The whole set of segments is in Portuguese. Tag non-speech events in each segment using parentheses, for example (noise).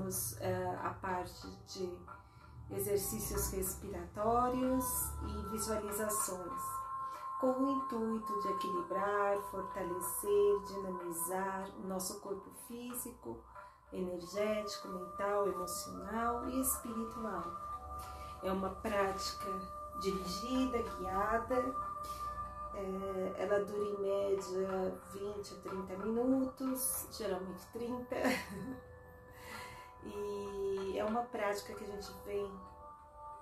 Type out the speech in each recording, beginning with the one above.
trabalhamos uh, a parte de exercícios respiratórios e visualizações, com o intuito de equilibrar, fortalecer, dinamizar o nosso corpo físico, energético, mental, emocional e espiritual. É uma prática dirigida, guiada, é, ela dura em média 20 a 30 minutos, geralmente 30. (laughs) e é uma prática que a gente vem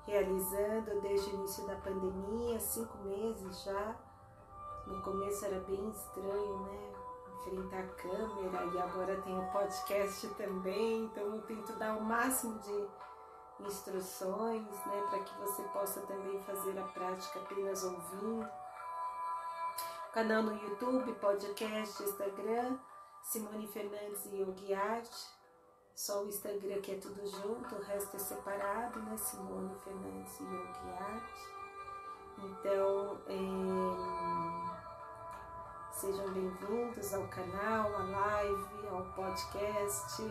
realizando desde o início da pandemia, cinco meses já. No começo era bem estranho, né? Enfrentar a câmera e agora tem o podcast também, então eu tento dar o máximo de instruções, né, para que você possa também fazer a prática apenas ouvindo. Canal no YouTube, podcast, Instagram, Simone Fernandes e Yogi Art. Só o Instagram que é tudo junto, o resto é separado, né? Simone Fernandes Yogi Art. Então, é... sejam bem-vindos ao canal, à live, ao podcast.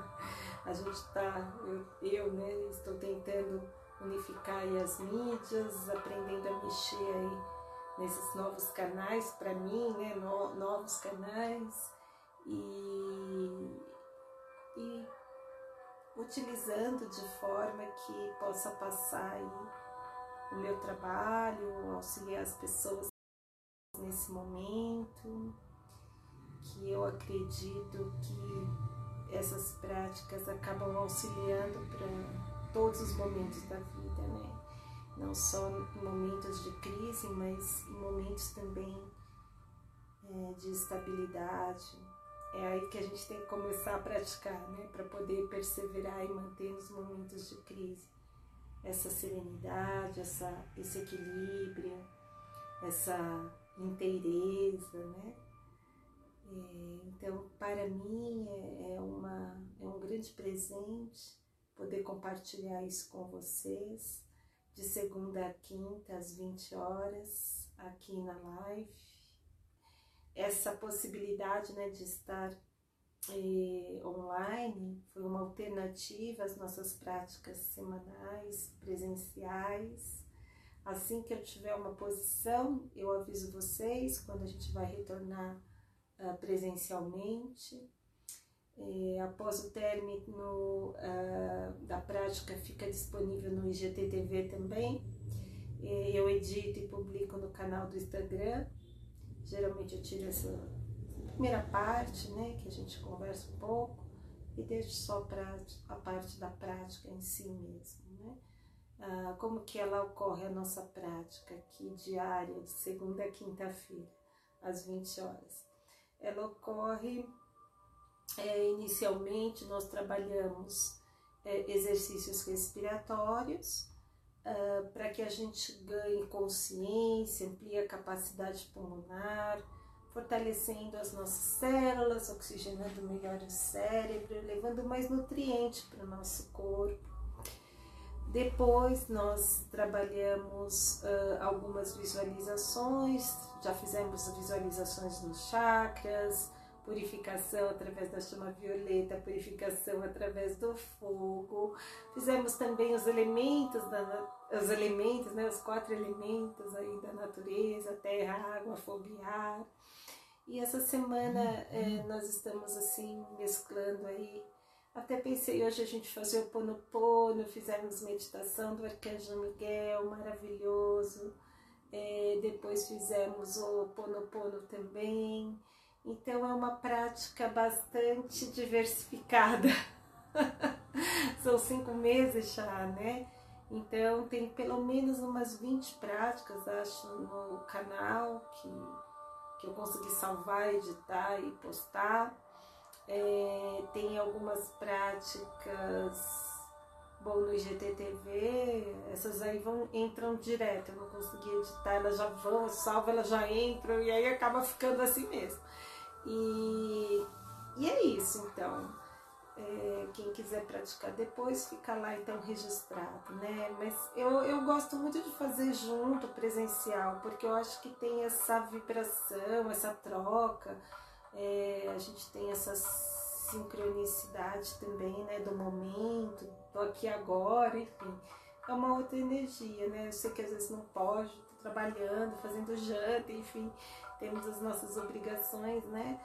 (laughs) A gente está, eu, eu né, estou tentando unificar as mídias, aprendendo a mexer aí nesses novos canais para mim, né, no, novos canais e, e utilizando de forma que possa passar o meu trabalho, auxiliar as pessoas nesse momento, que eu acredito que essas práticas acabam auxiliando para todos os momentos da vida, né? Não só em momentos de crise, mas em momentos também é, de estabilidade. É aí que a gente tem que começar a praticar, né? Para poder perseverar e manter nos momentos de crise essa serenidade, essa, esse equilíbrio, essa inteireza, né? É, então, para mim é, é, uma, é um grande presente poder compartilhar isso com vocês, de segunda a quinta, às 20 horas, aqui na live. Essa possibilidade né, de estar é, online foi uma alternativa às nossas práticas semanais, presenciais. Assim que eu tiver uma posição, eu aviso vocês quando a gente vai retornar uh, presencialmente. É, após o término uh, da prática, fica disponível no IGTV também. É, eu edito e publico no canal do Instagram. Geralmente eu tiro essa primeira parte, né, que a gente conversa um pouco, e deixo só pra, a parte da prática em si mesmo, né? Ah, como que ela ocorre a nossa prática aqui diária, de segunda a quinta-feira, às 20 horas ela ocorre é, inicialmente nós trabalhamos é, exercícios respiratórios uh, para que a gente ganhe consciência, amplie a capacidade pulmonar, fortalecendo as nossas células, oxigenando melhor o cérebro, levando mais nutrientes para o nosso corpo. Depois nós trabalhamos uh, algumas visualizações, já fizemos visualizações nos chakras, purificação através da chama violeta, purificação através do fogo. Fizemos também os elementos, da, os elementos, né, os quatro elementos aí da natureza, terra, água, fogo e ar. E essa semana eh, nós estamos assim mesclando aí até pensei hoje a gente fazer o Pono Pono, fizemos meditação do Arcanjo Miguel, maravilhoso. É, depois fizemos o Pono Pono também. Então é uma prática bastante diversificada. (laughs) São cinco meses já, né? Então tem pelo menos umas 20 práticas, acho, no canal que, que eu consegui salvar, editar e postar. É, tem algumas práticas bom no IGTV, essas aí vão entram direto, eu não consegui editar, elas já vão, eu salvo, elas já entram e aí acaba ficando assim mesmo. E, e é isso então. É, quem quiser praticar depois fica lá então registrado, né? Mas eu, eu gosto muito de fazer junto, presencial, porque eu acho que tem essa vibração, essa troca é, a gente tem essa sincronicidade também, né? Do momento, do aqui agora, enfim. É uma outra energia, né? Eu sei que às vezes não pode, trabalhando, fazendo janta, enfim, temos as nossas obrigações, né?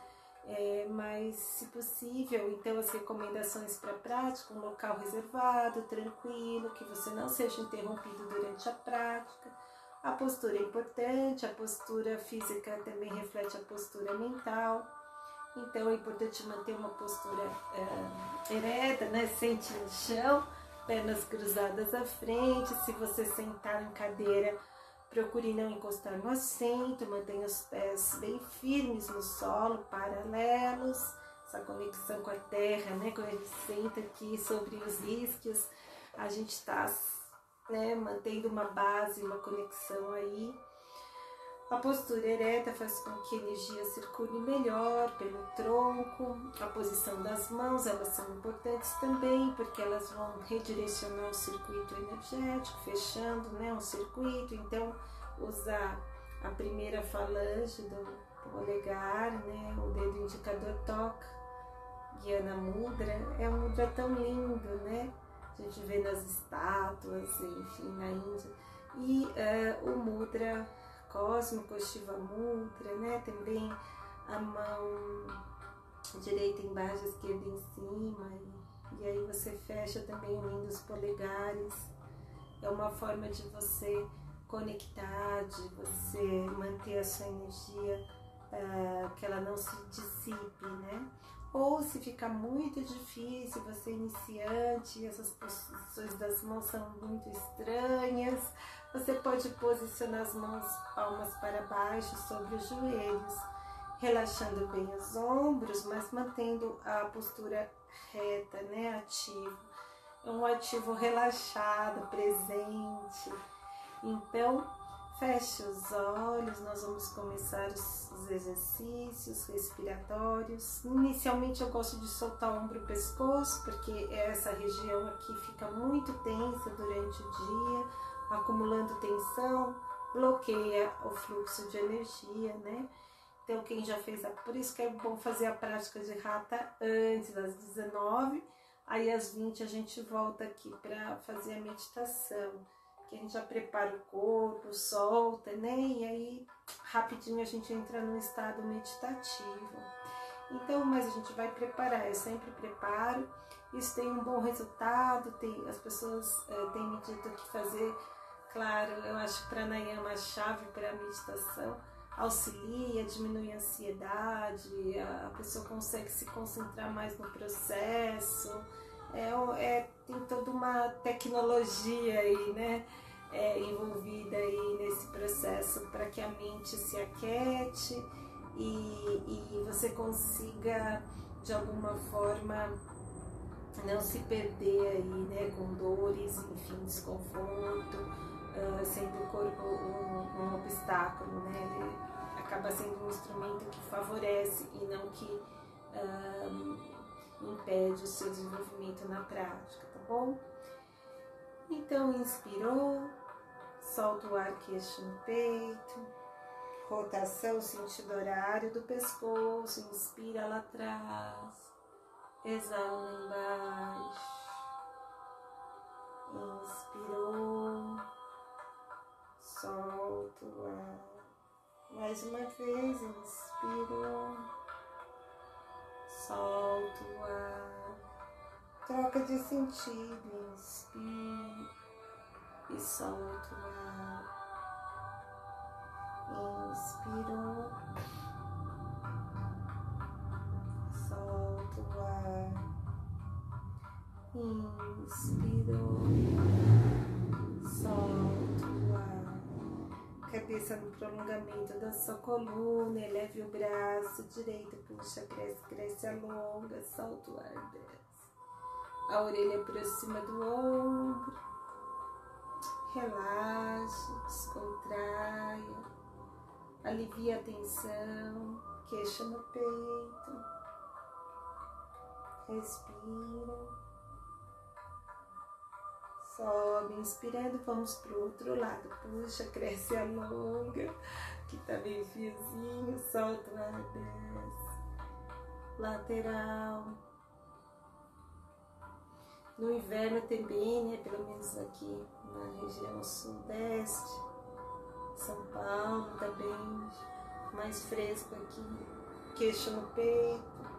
É, mas, se possível, então as recomendações para a prática, um local reservado, tranquilo, que você não seja interrompido durante a prática. A postura é importante, a postura física também reflete a postura mental. Então é importante manter uma postura é, ereta, né? Sente no chão, pernas cruzadas à frente. Se você sentar em cadeira, Procure não encostar no assento, mantenha os pés bem firmes no solo, paralelos, essa conexão com a terra, né? Quando a gente senta aqui sobre os isquios, a gente está né, mantendo uma base, uma conexão aí. A postura ereta faz com que a energia circule melhor pelo tronco. A posição das mãos, elas são importantes também, porque elas vão redirecionar o circuito energético, fechando né, um circuito. Então, usar a primeira falange do polegar, né, o dedo indicador toca, guiando a mudra. É um mudra tão lindo, né? A gente vê nas estátuas, enfim, na Índia. E uh, o mudra cósmico, Shiva Mudra, né? Também a mão direita embaixo, a esquerda em cima. E, e aí você fecha também unindo os polegares. É uma forma de você conectar, de você manter a sua energia, uh, que ela não se dissipe, né? Ou se ficar muito difícil, você é iniciante, essas posições das mãos são muito estranhas, você pode posicionar as mãos palmas para baixo sobre os joelhos, relaxando bem os ombros, mas mantendo a postura reta, né? Ativo. É um ativo relaxado, presente. Então, feche os olhos, nós vamos começar os, os exercícios respiratórios. Inicialmente eu gosto de soltar o ombro e o pescoço, porque essa região aqui fica muito tensa durante o dia acumulando tensão, bloqueia o fluxo de energia, né? Então, quem já fez a. Por isso que é bom fazer a prática de rata antes das 19, aí às 20 a gente volta aqui para fazer a meditação, que a gente já prepara o corpo, solta, né? E aí rapidinho a gente entra no estado meditativo. Então, mas a gente vai preparar, eu sempre preparo. Isso tem um bom resultado, tem, as pessoas é, têm me dito que fazer Claro, eu acho que pranayama é a chave para a meditação auxilia, diminui a ansiedade, a pessoa consegue se concentrar mais no processo. É, é tem toda uma tecnologia aí, né? É, envolvida aí nesse processo para que a mente se aquete e, e você consiga de alguma forma não se perder aí, né, com dores, enfim, desconforto sendo o corpo um, um, obstáculo, né? Ele acaba sendo um instrumento que favorece e não que uh, impede o seu desenvolvimento na prática, tá bom? Então, inspirou, solta o ar queixo no peito, rotação sentido horário do pescoço, inspira lá atrás, exala lá embaixo, inspirou solto o ar. Mais uma vez, inspiro, solto o ar. Troca de sentido, inspiro e solto o ar. Inspiro, solto o ar. Inspiro, solto cabeça no prolongamento da sua coluna, eleve o braço direito, puxa, cresce, cresce, alonga, solta o ar, desce. A orelha aproxima do ombro, relaxe, descontraia, alivia a tensão, queixa no peito, respira. Sobe, inspirando, vamos pro outro lado. Puxa, cresce, alonga, que tá bem fiozinho, solta o ar, desce. Lateral, No inverno também, né, pelo menos aqui na região sudeste, São Paulo também, mais fresco aqui, queixo no peito.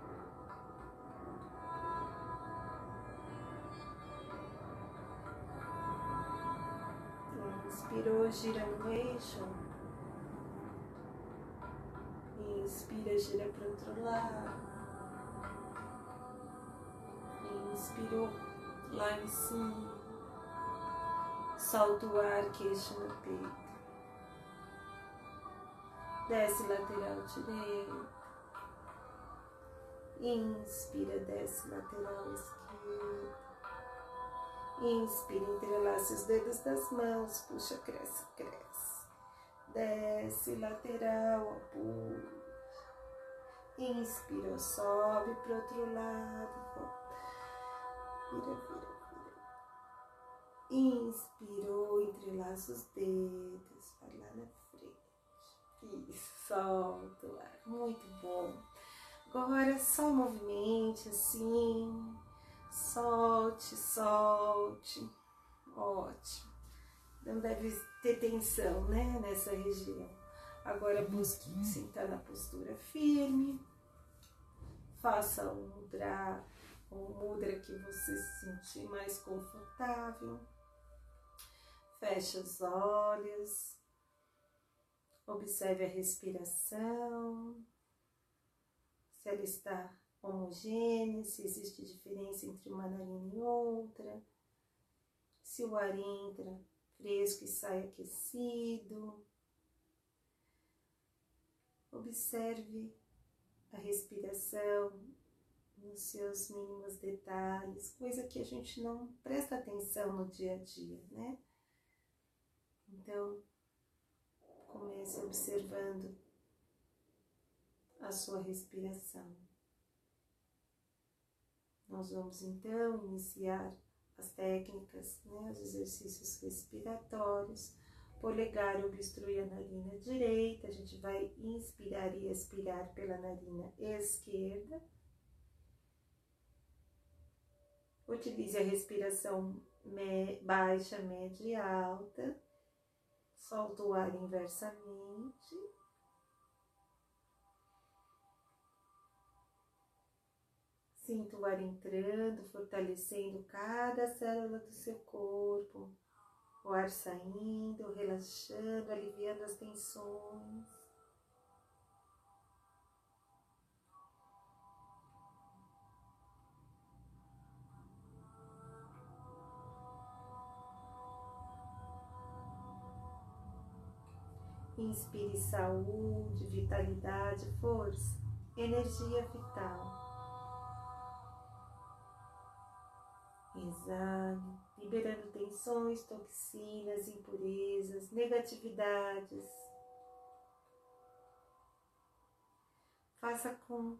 Inspirou, gira no eixo. Inspira, gira para o outro lado. Inspirou lá em cima. Solta o ar, queixo no peito. Desce lateral direito. Inspira, desce lateral esquerdo. Inspira, entrelaça os dedos das mãos, puxa, cresce, cresce. Desce, lateral, apoio. Inspira, sobe para outro lado, Vira, vira, vira. Inspirou, entrelaça os dedos, vai lá na frente. Isso, solta o ar, muito bom. Agora só movimente assim Solte, solte. Ótimo. Não deve ter tensão, né, nessa região. Agora busque sentar na postura firme. Faça um mudra, um mudra que você se sentir mais confortável. Feche os olhos. Observe a respiração. Se ela está homogênea, se existe diferença entre uma narina e outra, se o ar entra fresco e sai aquecido. Observe a respiração nos seus mínimos detalhes, coisa que a gente não presta atenção no dia a dia, né? Então, comece observando a sua respiração. Nós vamos então iniciar as técnicas, né, os exercícios respiratórios. Polegar obstrui a narina direita, a gente vai inspirar e expirar pela narina esquerda. Utilize a respiração baixa, média e alta. Solta o ar inversamente. Sinta o ar entrando, fortalecendo cada célula do seu corpo. O ar saindo, relaxando, aliviando as tensões. Inspire saúde, vitalidade, força, energia vital. Liberando tensões, toxinas, impurezas, negatividades. Faça com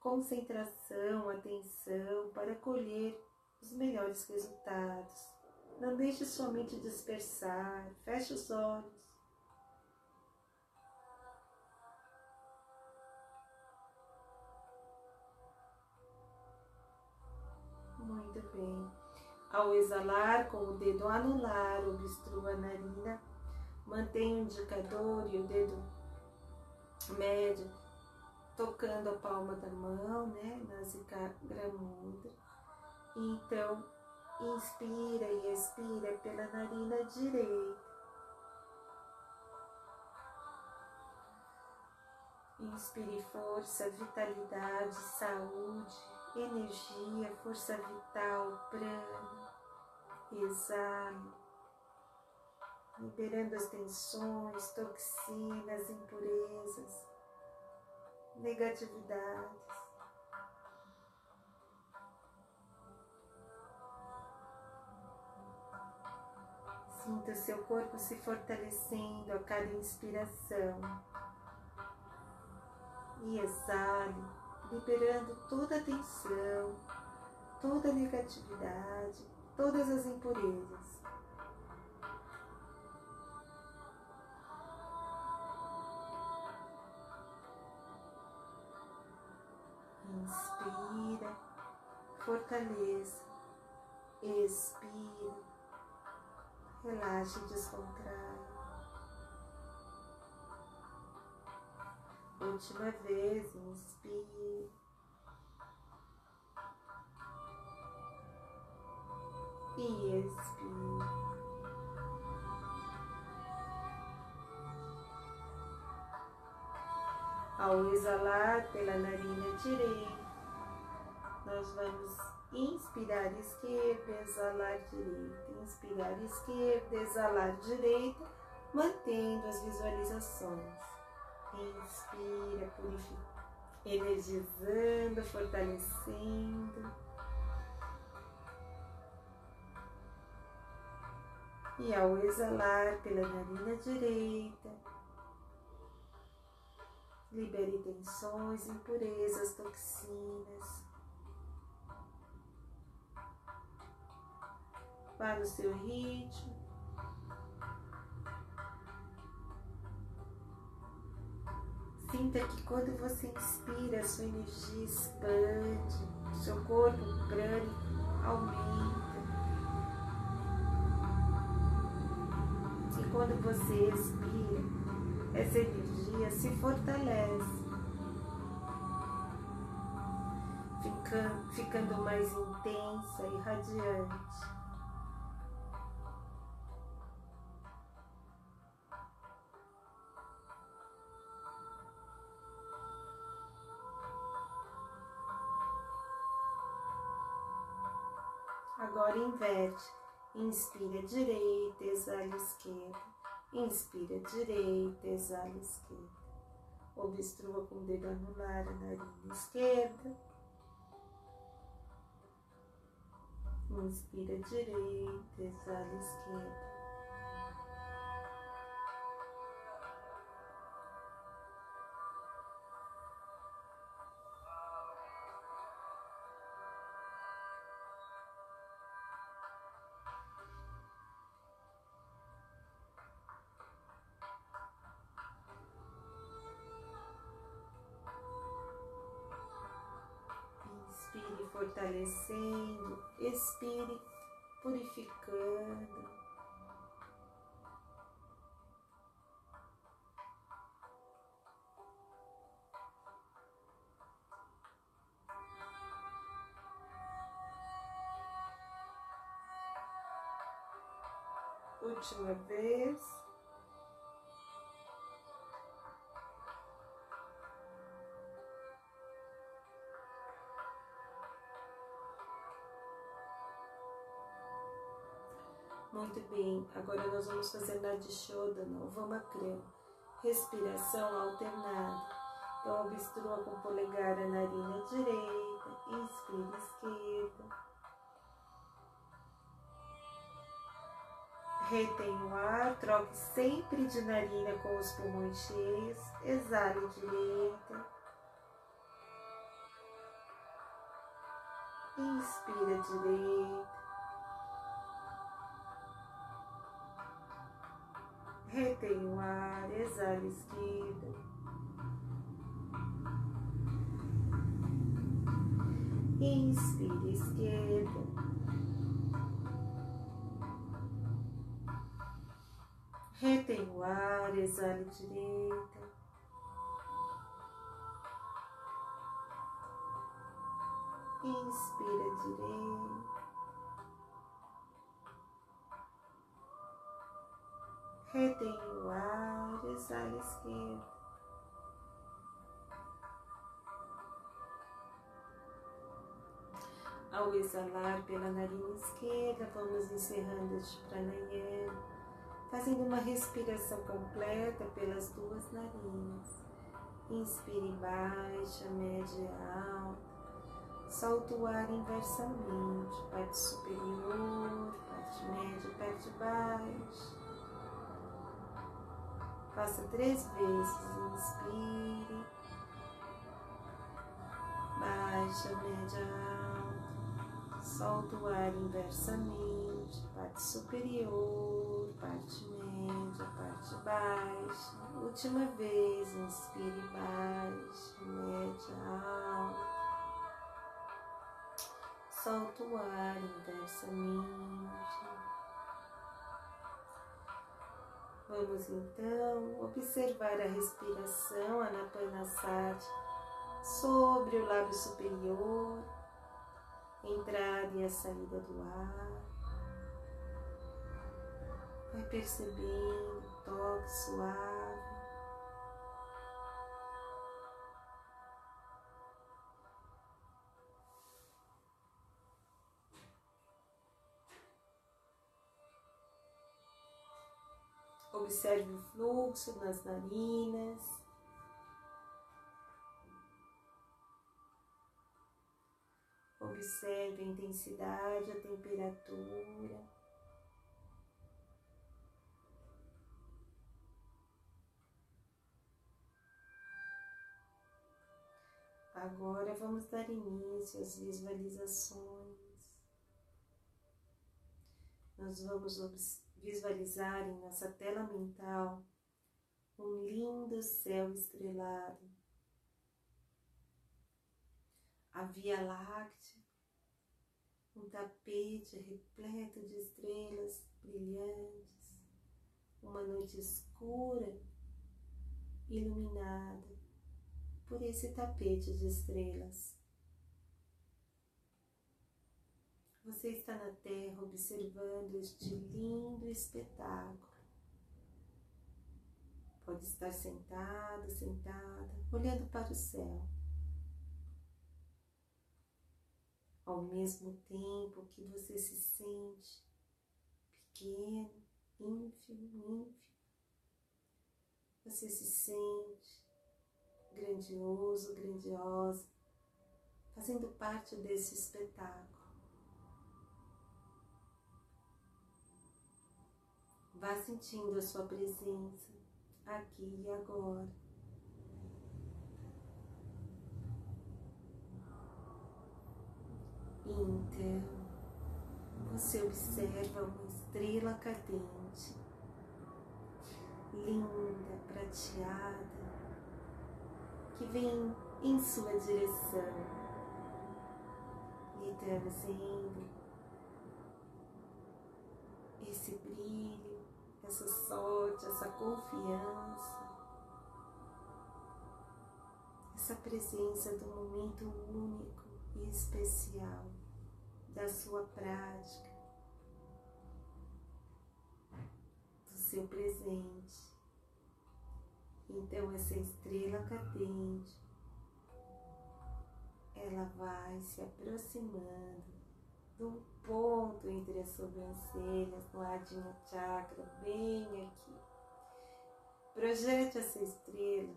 concentração, atenção para colher os melhores resultados. Não deixe sua mente dispersar, feche os olhos. Bem. Ao exalar, com o dedo anular, obstrua a narina. Mantenha o indicador e o dedo médio tocando a palma da mão, né? Nasika Gramudra. Então, inspira e expira pela narina direita. Inspire força, vitalidade, saúde energia, força vital, prana, exalo, liberando as tensões, toxinas, impurezas, negatividades. Sinta o seu corpo se fortalecendo a cada inspiração e exale liberando toda a tensão, toda a negatividade, todas as impurezas. Inspira, fortaleça Expira. Relaxa e descontrai. Última vez, inspire. E expire. Ao exalar pela narina direita, nós vamos inspirar esquerda, exalar direita, inspirar esquerda, exalar direita, mantendo as visualizações. Inspira, purifica, energizando, fortalecendo. E ao exalar pela narina direita, libere tensões, impurezas, toxinas. Vá no seu ritmo. Sinta que quando você inspira, sua energia expande, seu corpo prânico aumenta. E quando você expira, essa energia se fortalece, ficando mais intensa e radiante. Inspira direita, exala esquerda. Inspira direita, exala esquerda. Obstrua com o dedo anular a narina esquerda. Inspira direita, exala esquerda. Fortalecendo, expire purificando. Última vez. Muito bem, agora nós vamos fazer Nadishodana, o Vamakram, respiração alternada. Então, obstrua com o polegar a narina direita, inspira esquerda. Retém o ar, troque sempre de narina com os pulmões cheios, exale direita. Inspira direita. Retém o ar, exala esquerda. Inspira esquerda. Retém o ar, exala direita. Inspira direita. Retém o ar, exala esquerda. Ao exalar pela narina esquerda, vamos encerrando este pranayama, fazendo uma respiração completa pelas duas narinas. Inspire baixa, média alta. Solta o ar inversamente, parte superior, parte média, parte baixa. Faça três vezes. Inspire. Baixa, média, alta. Solta o ar inversamente. Parte superior, parte média, parte baixa. Última vez. Inspire. Baixa, média, alta. solta o ar inversamente. Vamos então observar a respiração Anapanasati sobre o lábio superior, entrada e a saída do ar. Vai percebendo o toque suave. Observe o fluxo nas narinas. Observe a intensidade, a temperatura. Agora vamos dar início às visualizações. Nós vamos visualizar em nossa tela mental um lindo céu estrelado, a Via Láctea, um tapete repleto de estrelas brilhantes, uma noite escura, iluminada por esse tapete de estrelas. Você está na terra observando este lindo espetáculo. Pode estar sentado, sentada, olhando para o céu. Ao mesmo tempo que você se sente pequeno, ínfimo, ínfimo, você se sente grandioso, grandiosa, fazendo parte desse espetáculo. Vá sentindo a sua presença aqui e agora. Então, você observa uma estrela cadente, linda, prateada, que vem em sua direção, lhe trazendo esse brilho essa sorte, essa confiança, essa presença do momento único e especial da sua prática, do seu presente. Então, essa estrela cadente, ela vai se aproximando do ponto entre as sobrancelhas, no Adina Chakra, bem aqui. Projete essa estrela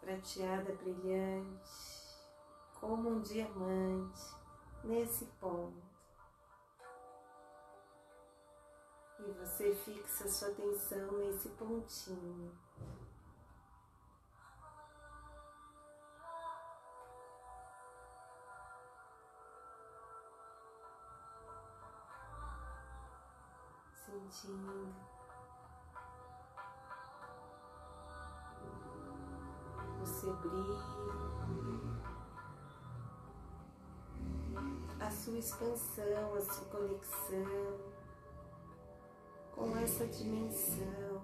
prateada brilhante, como um diamante, nesse ponto. E você fixa sua atenção nesse pontinho. Sentindo o seu brilho, a sua expansão, a sua conexão com essa dimensão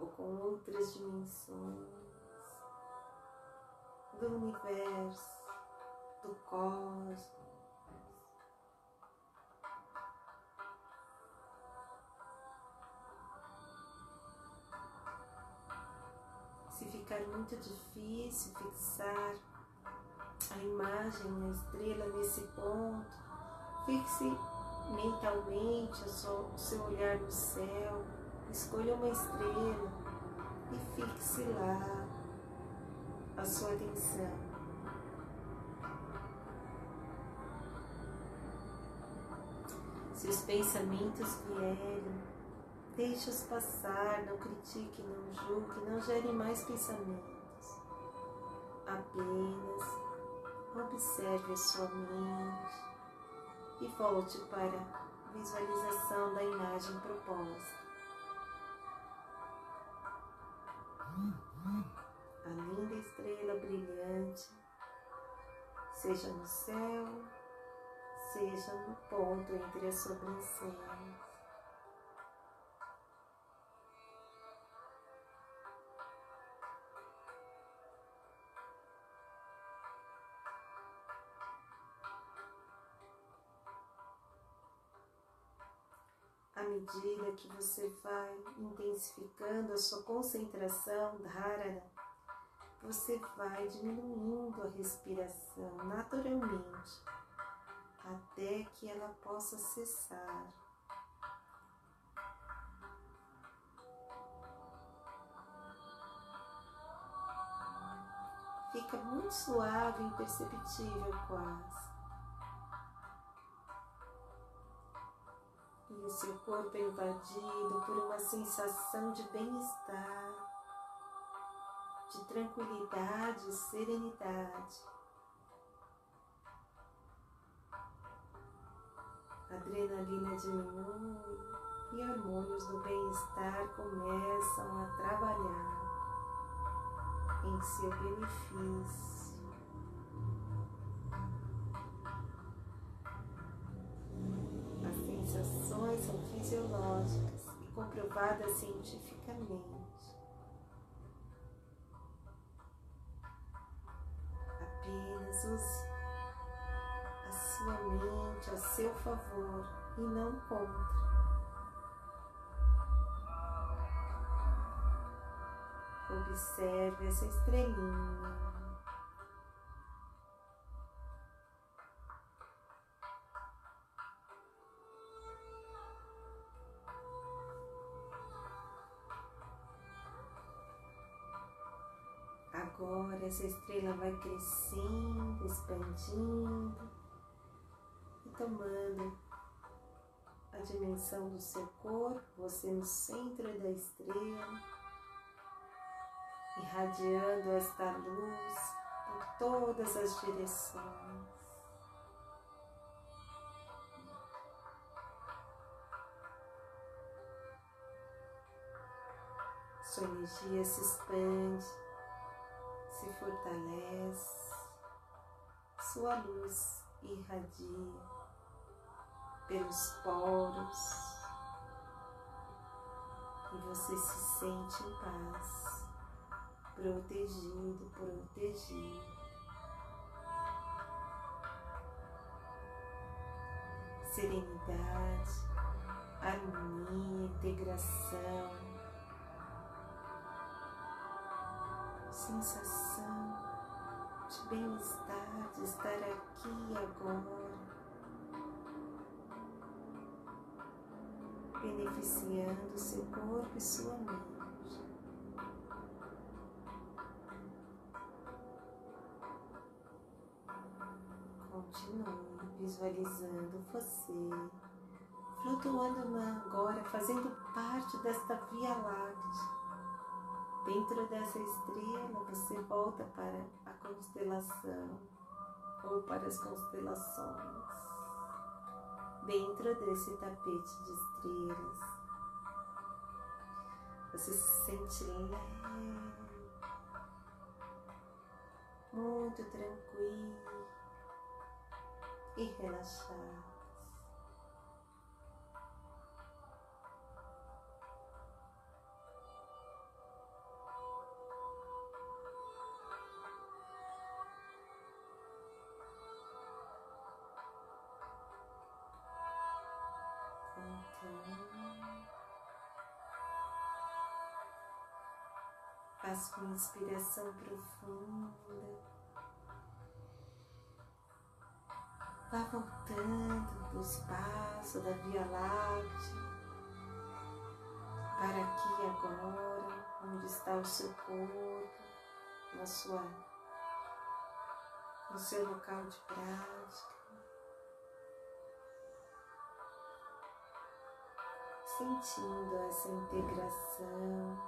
ou com outras dimensões do universo, do cosmos. Ficar muito difícil fixar a imagem, a estrela nesse ponto, fixe mentalmente o seu olhar no céu, escolha uma estrela e fixe lá a sua atenção. Se os pensamentos vierem, Deixe-os passar, não critique, não julgue, não gere mais pensamentos. Apenas observe a sua mente e volte para a visualização da imagem proposta. A linda estrela brilhante seja no céu, seja no ponto entre as sobrancelhas. Medida que você vai intensificando a sua concentração, dharana, você vai diminuindo a respiração naturalmente, até que ela possa cessar. Fica muito suave imperceptível quase. O seu corpo é invadido por uma sensação de bem-estar, de tranquilidade e serenidade. A adrenalina diminui e hormônios do bem-estar começam a trabalhar em seu benefício. Fisiológicas e comprovadas cientificamente. Apenas use a sua mente a seu favor e não contra. Observe essa estrelinha. Essa estrela vai crescendo, expandindo e tomando a dimensão do seu corpo, você no centro da estrela, irradiando esta luz por todas as direções. Sua energia se expande se fortalece, sua luz irradia pelos poros e você se sente em paz, protegido, protegido. Serenidade, harmonia, integração sensação de bem-estar, de estar aqui agora, beneficiando seu corpo e sua mente. Continue visualizando você flutuando agora, fazendo parte desta Via Láctea Dentro dessa estrela, você volta para a constelação ou para as constelações. Dentro desse tapete de estrelas, você se sente leve, muito tranquilo e relaxado. Faça uma inspiração profunda. Vá voltando do espaço da Via Láctea para aqui agora, onde está o seu corpo, na sua, no seu local de prática. sentindo essa integração,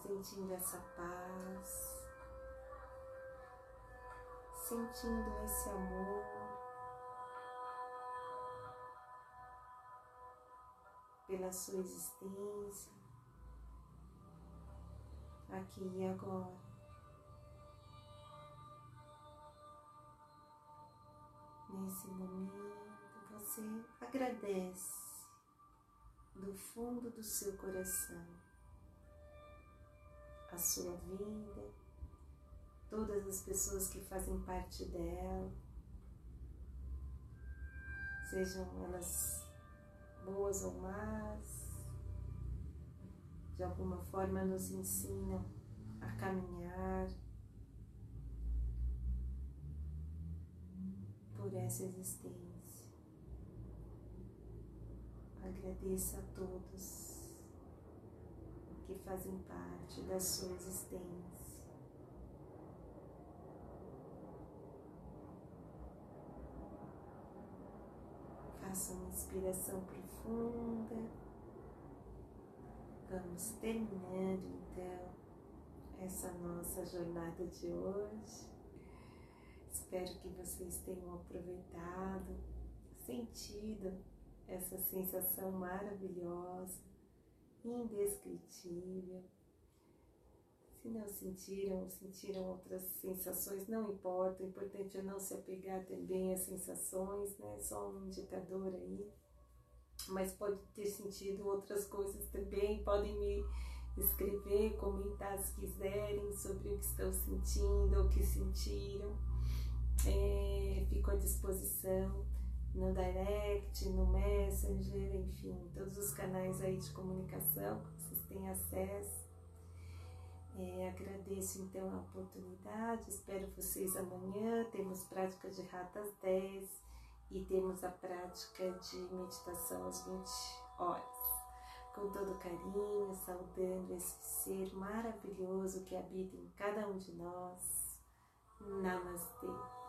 sentindo essa paz, sentindo esse amor. Pela sua existência, aqui e agora. nesse momento você agradece do fundo do seu coração a sua vida, todas as pessoas que fazem parte dela, sejam elas boas ou más, de alguma forma nos ensinam a caminhar por essa existência. Agradeça a todos que fazem parte da sua existência. Faça uma inspiração profunda. Vamos terminando então essa nossa jornada de hoje. Espero que vocês tenham aproveitado, sentido essa sensação maravilhosa, indescritível. Se não sentiram, sentiram outras sensações, não importa, o importante é não se apegar também às sensações, né? Só um indicador aí. Mas pode ter sentido outras coisas também, podem me escrever, comentar se quiserem sobre o que estão sentindo o que sentiram. É, fico à disposição no direct, no messenger, enfim, todos os canais aí de comunicação que vocês têm acesso. É, agradeço então a oportunidade, espero vocês amanhã. Temos prática de ratas 10 e temos a prática de meditação às 20 horas. Com todo carinho, saudando esse ser maravilhoso que habita em cada um de nós. Namastê.